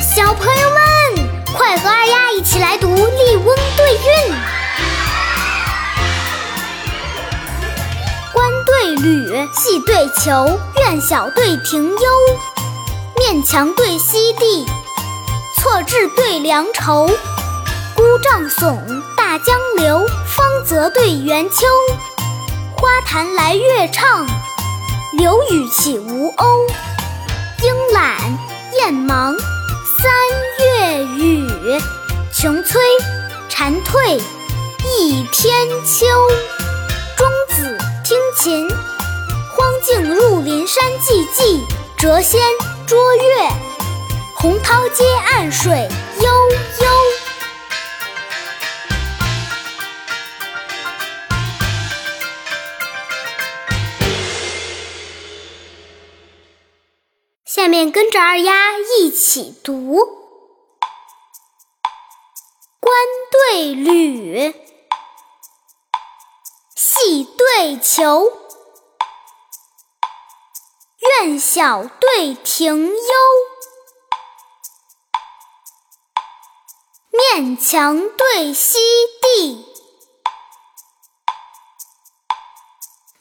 小朋友们，快和二丫一起来读《笠翁对韵》。官对吕，戏对囚，院小对庭幽，面墙对西地，错置对良愁。孤帐耸，大江流，芳泽对园秋。花坛来月唱，柳雨起吴鸥。莺懒燕忙。三月雨，穷催蝉蜕一天秋。钟子听琴，荒径入林山寂寂，谪仙捉月，洪涛接岸水悠面跟着二丫一起读：官对吕，戏对囚，院小对庭幽，面墙对西地，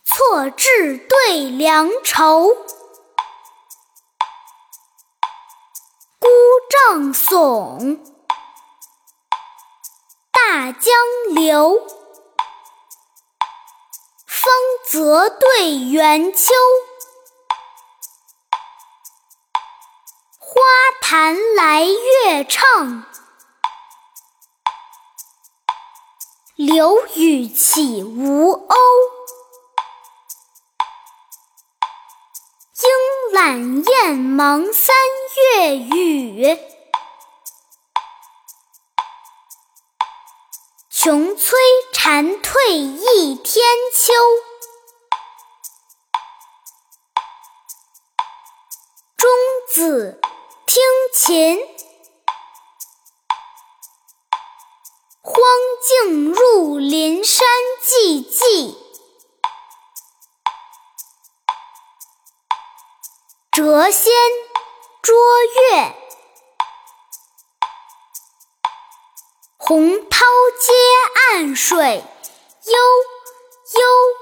错置对良愁。唱耸，大江流，芳泽对元秋。花坛来月唱，柳雨起吴鸥。莺懒燕忙三月雨。穷催蝉蜕一天秋，钟子听琴，荒径入林山寂寂，谪仙捉月。洪涛接岸水悠悠。